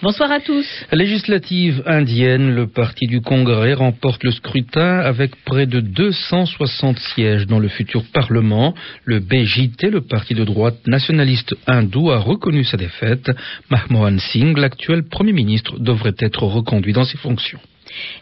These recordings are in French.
Bonsoir à tous. Législative indienne, le parti du Congrès remporte le scrutin avec près de 260 sièges dans le futur Parlement. Le BJT, le parti de droite nationaliste hindou, a reconnu sa défaite. Manmohan Singh, l'actuel Premier ministre, devrait être reconduit dans ses fonctions.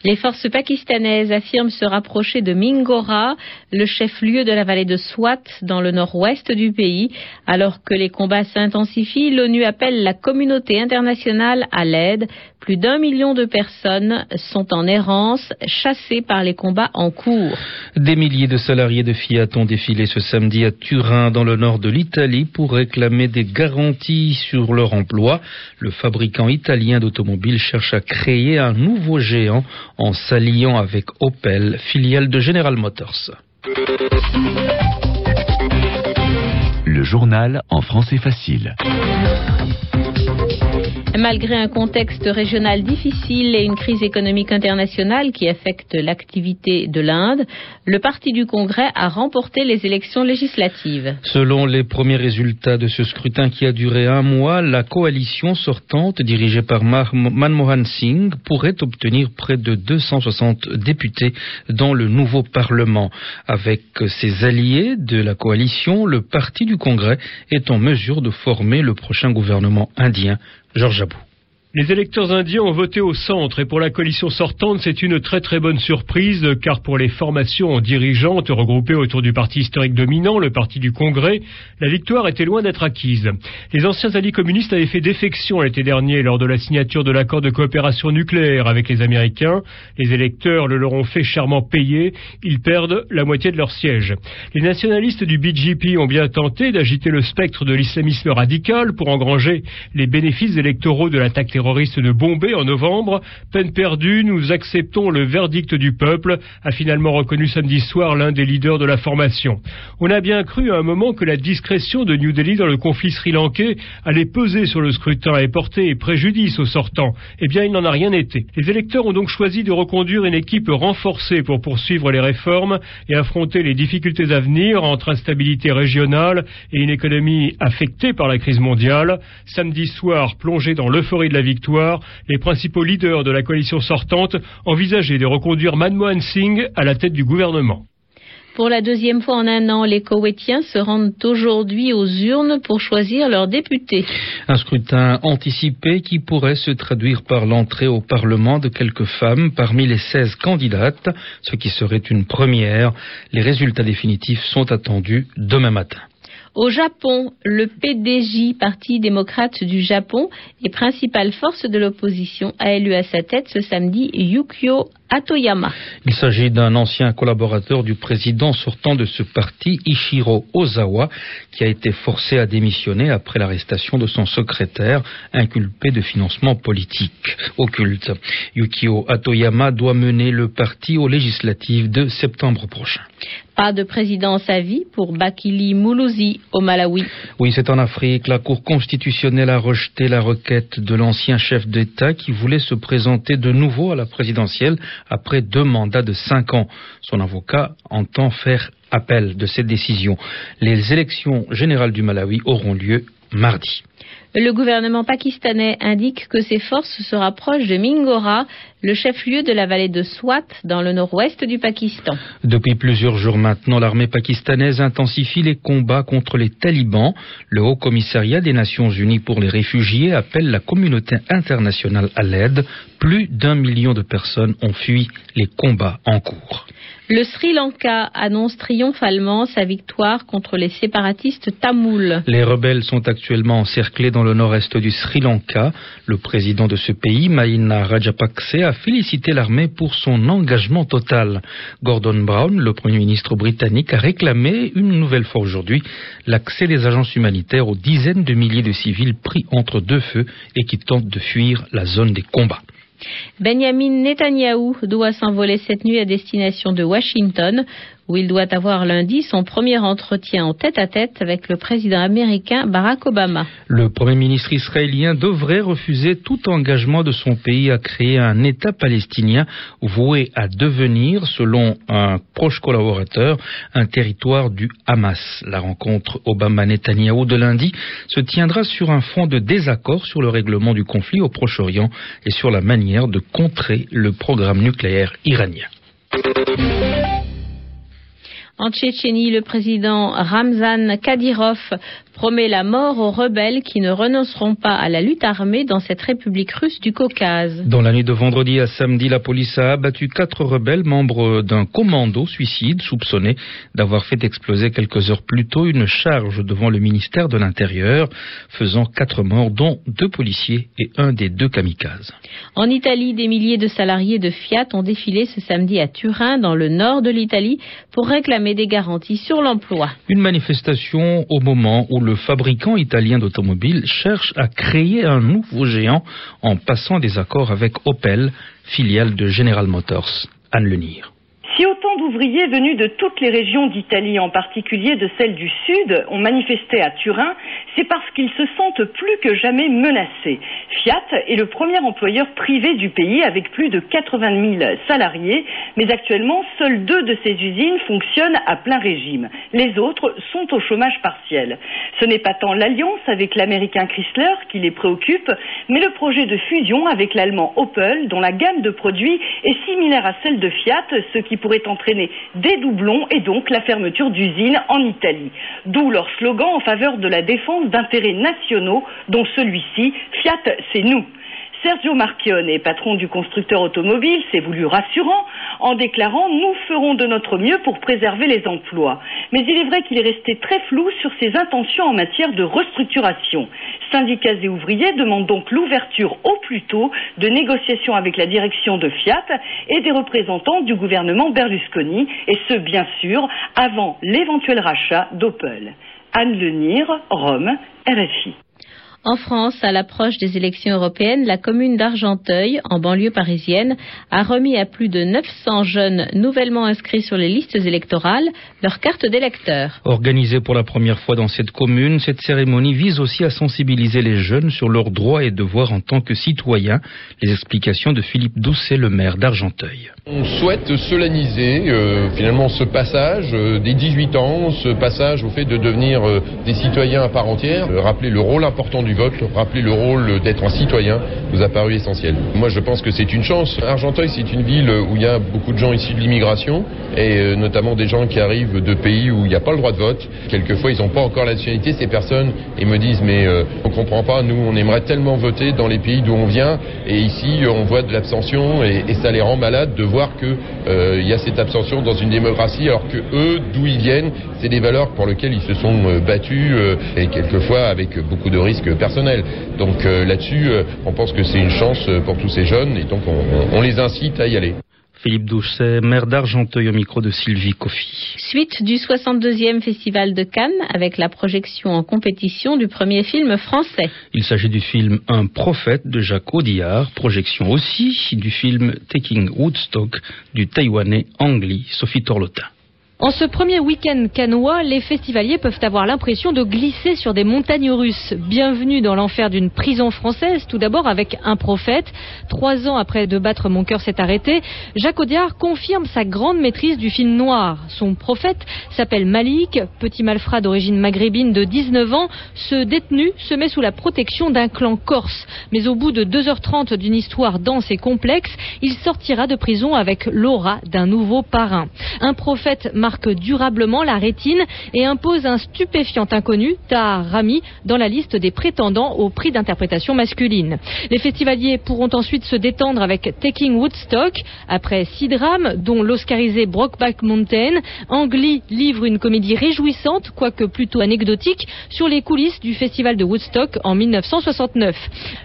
Les forces pakistanaises affirment se rapprocher de Mingora, le chef-lieu de la vallée de Swat, dans le nord-ouest du pays. Alors que les combats s'intensifient, l'ONU appelle la communauté internationale à l'aide. Plus d'un million de personnes sont en errance, chassées par les combats en cours. Des milliers de salariés de Fiat ont défilé ce samedi à Turin, dans le nord de l'Italie, pour réclamer des garanties sur leur emploi. Le fabricant italien d'automobiles cherche à créer un nouveau géant en s'alliant avec Opel, filiale de General Motors. Le journal en français facile. Malgré un contexte régional difficile et une crise économique internationale qui affecte l'activité de l'Inde, le Parti du Congrès a remporté les élections législatives. Selon les premiers résultats de ce scrutin qui a duré un mois, la coalition sortante dirigée par Manmohan Singh pourrait obtenir près de 260 députés dans le nouveau Parlement. Avec ses alliés de la coalition, le Parti du Congrès est en mesure de former le prochain gouvernement indien Georges Abou. Les électeurs indiens ont voté au centre et pour la coalition sortante, c'est une très très bonne surprise car pour les formations dirigeantes regroupées autour du parti historique dominant, le parti du Congrès, la victoire était loin d'être acquise. Les anciens alliés communistes avaient fait défection l'été dernier lors de la signature de l'accord de coopération nucléaire avec les Américains. Les électeurs le leur ont fait chèrement payer. Ils perdent la moitié de leurs sièges. Les nationalistes du BJP ont bien tenté d'agiter le spectre de l'islamisme radical pour engranger les bénéfices électoraux de l'attaque terroriste terroriste de Bombay en novembre. Peine perdue, nous acceptons le verdict du peuple, a finalement reconnu samedi soir l'un des leaders de la formation. On a bien cru à un moment que la discrétion de New Delhi dans le conflit sri-lankais allait peser sur le scrutin et porter préjudice aux sortants. Eh bien, il n'en a rien été. Les électeurs ont donc choisi de reconduire une équipe renforcée pour poursuivre les réformes et affronter les difficultés à venir entre instabilité régionale et une économie affectée par la crise mondiale. Samedi soir, plongé dans l'euphorie de la victoire, les principaux leaders de la coalition sortante envisageaient de reconduire Manmohan Singh à la tête du gouvernement. Pour la deuxième fois en un an, les Koweïtiens se rendent aujourd'hui aux urnes pour choisir leurs députés. Un scrutin anticipé qui pourrait se traduire par l'entrée au Parlement de quelques femmes parmi les 16 candidates, ce qui serait une première. Les résultats définitifs sont attendus demain matin. Au Japon, le PDJ, Parti démocrate du Japon, et principale force de l'opposition, a élu à sa tête ce samedi Yukio Atoyama. Il s'agit d'un ancien collaborateur du président sortant de ce parti, Ishiro Ozawa, qui a été forcé à démissionner après l'arrestation de son secrétaire, inculpé de financement politique occulte. Yukio Atoyama doit mener le parti aux législatives de septembre prochain. Pas de présidence à vie pour Bakili Moulouzi au Malawi. Oui, c'est en Afrique. La Cour constitutionnelle a rejeté la requête de l'ancien chef d'État qui voulait se présenter de nouveau à la présidentielle après deux mandats de cinq ans. Son avocat entend faire appel de cette décision. Les élections générales du Malawi auront lieu mardi. Le gouvernement pakistanais indique que ses forces se rapprochent de Mingora, le chef-lieu de la vallée de Swat, dans le nord-ouest du Pakistan. Depuis plusieurs jours maintenant, l'armée pakistanaise intensifie les combats contre les talibans. Le Haut Commissariat des Nations Unies pour les réfugiés appelle la communauté internationale à l'aide. Plus d'un million de personnes ont fui les combats en cours. Le Sri Lanka annonce triomphalement sa victoire contre les séparatistes tamouls. Les rebelles sont actuellement encerclés dans le nord-est du Sri Lanka. Le président de ce pays, Mahina Rajapakse, a félicité l'armée pour son engagement total. Gordon Brown, le premier ministre britannique, a réclamé une nouvelle fois aujourd'hui l'accès des agences humanitaires aux dizaines de milliers de civils pris entre deux feux et qui tentent de fuir la zone des combats. Benjamin Netanyahou doit s'envoler cette nuit à destination de Washington où il doit avoir lundi son premier entretien en tête-à-tête avec le président américain Barack Obama. Le Premier ministre israélien devrait refuser tout engagement de son pays à créer un État palestinien voué à devenir, selon un proche collaborateur, un territoire du Hamas. La rencontre Obama-Netanyahou de lundi se tiendra sur un fond de désaccord sur le règlement du conflit au Proche-Orient et sur la manière de contrer le programme nucléaire iranien. En Tchétchénie, le président Ramzan Kadyrov promet la mort aux rebelles qui ne renonceront pas à la lutte armée dans cette république russe du Caucase. Dans la nuit de vendredi à samedi, la police a abattu quatre rebelles membres d'un commando suicide soupçonné d'avoir fait exploser quelques heures plus tôt une charge devant le ministère de l'Intérieur, faisant quatre morts, dont deux policiers et un des deux kamikazes. En Italie, des milliers de salariés de Fiat ont défilé ce samedi à Turin, dans le nord de l'Italie, pour réclamer des garanties sur l'emploi. Une manifestation au moment où le fabricant italien d'automobiles cherche à créer un nouveau géant en passant des accords avec Opel, filiale de General Motors. Anne Lenir. Si autant d'ouvriers venus de toutes les régions d'Italie, en particulier de celles du Sud, ont manifesté à Turin, c'est parce qu'ils se sentent plus que jamais menacés. Fiat est le premier employeur privé du pays avec plus de 80 000 salariés, mais actuellement, seules deux de ces usines fonctionnent à plein régime. Les autres sont au chômage partiel. Ce n'est pas tant l'alliance avec l'américain Chrysler qui les préoccupe, mais le projet de fusion avec l'allemand Opel, dont la gamme de produits est similaire à celle de Fiat, ce qui pourrait entraîner des doublons et donc la fermeture d'usines en Italie. D'où leur slogan en faveur de la défense d'intérêts nationaux, dont celui-ci, Fiat, c'est nous. Sergio Marchionne, patron du constructeur automobile, s'est voulu rassurant en déclarant Nous ferons de notre mieux pour préserver les emplois. Mais il est vrai qu'il est resté très flou sur ses intentions en matière de restructuration. Syndicats et ouvriers demandent donc l'ouverture au plus tôt de négociations avec la direction de Fiat et des représentants du gouvernement Berlusconi, et ce, bien sûr, avant l'éventuel rachat d'Opel. Anne Lenir, Rome, RFI. En France, à l'approche des élections européennes, la commune d'Argenteuil, en banlieue parisienne, a remis à plus de 900 jeunes nouvellement inscrits sur les listes électorales leur carte d'électeur. Organisée pour la première fois dans cette commune, cette cérémonie vise aussi à sensibiliser les jeunes sur leurs droits et devoirs en tant que citoyens. Les explications de Philippe Doucet, le maire d'Argenteuil. On souhaite solenniser euh, finalement ce passage euh, des 18 ans, ce passage au fait de devenir euh, des citoyens à part entière, rappeler le rôle important du vote, rappeler le rôle d'être un citoyen nous a paru essentiel. Moi je pense que c'est une chance. Argenteuil c'est une ville où il y a beaucoup de gens issus de l'immigration et euh, notamment des gens qui arrivent de pays où il n'y a pas le droit de vote. Quelquefois ils n'ont pas encore la nationalité ces personnes et me disent mais euh, on comprend pas, nous on aimerait tellement voter dans les pays d'où on vient et ici on voit de l'abstention et, ça les rend malades de voir qu'il euh, y a cette abstention dans une démocratie alors que eux d'où ils viennent c'est des valeurs pour lesquelles ils se sont euh, battus et quelquefois avec beaucoup de risques personnels. Donc euh, là-dessus, on pense que c'est une chance pour tous ces jeunes et donc on, on les incite à y aller. Philippe Doucet, maire d'Argenteuil au micro de Sylvie Coffy. Suite du 62e Festival de Cannes avec la projection en compétition du premier film français. Il s'agit du film Un prophète de Jacques Audiard, projection aussi du film Taking Woodstock du Taïwanais Angli Sophie Torlotin. En ce premier week-end canois, les festivaliers peuvent avoir l'impression de glisser sur des montagnes russes. Bienvenue dans l'enfer d'une prison française, tout d'abord avec Un prophète. Trois ans après De battre mon cœur s'est arrêté, Jacques Audiard confirme sa grande maîtrise du film noir. Son prophète s'appelle Malik, petit malfrat d'origine maghrébine de 19 ans. Ce détenu se met sous la protection d'un clan corse. Mais au bout de 2h30 d'une histoire dense et complexe, il sortira de prison avec l'aura d'un nouveau parrain. Un prophète marque durablement la rétine et impose un stupéfiant inconnu, Tahar Rami, dans la liste des prétendants au prix d'interprétation masculine. Les festivaliers pourront ensuite se détendre avec Taking Woodstock. Après six drames, dont l'oscarisé Brokeback Mountain, Angli livre une comédie réjouissante, quoique plutôt anecdotique, sur les coulisses du festival de Woodstock en 1969.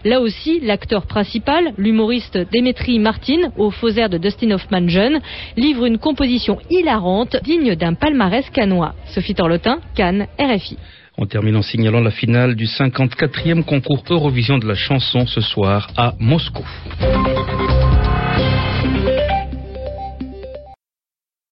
Là aussi, l'acteur principal, l'humoriste Demetri Martin, au faux air de Dustin Hoffman jeune, livre une composition hilarante d'un palmarès canois. Sophie Torlotin, Cannes, RFI. On termine en signalant la finale du 54e concours Eurovision de la chanson ce soir à Moscou.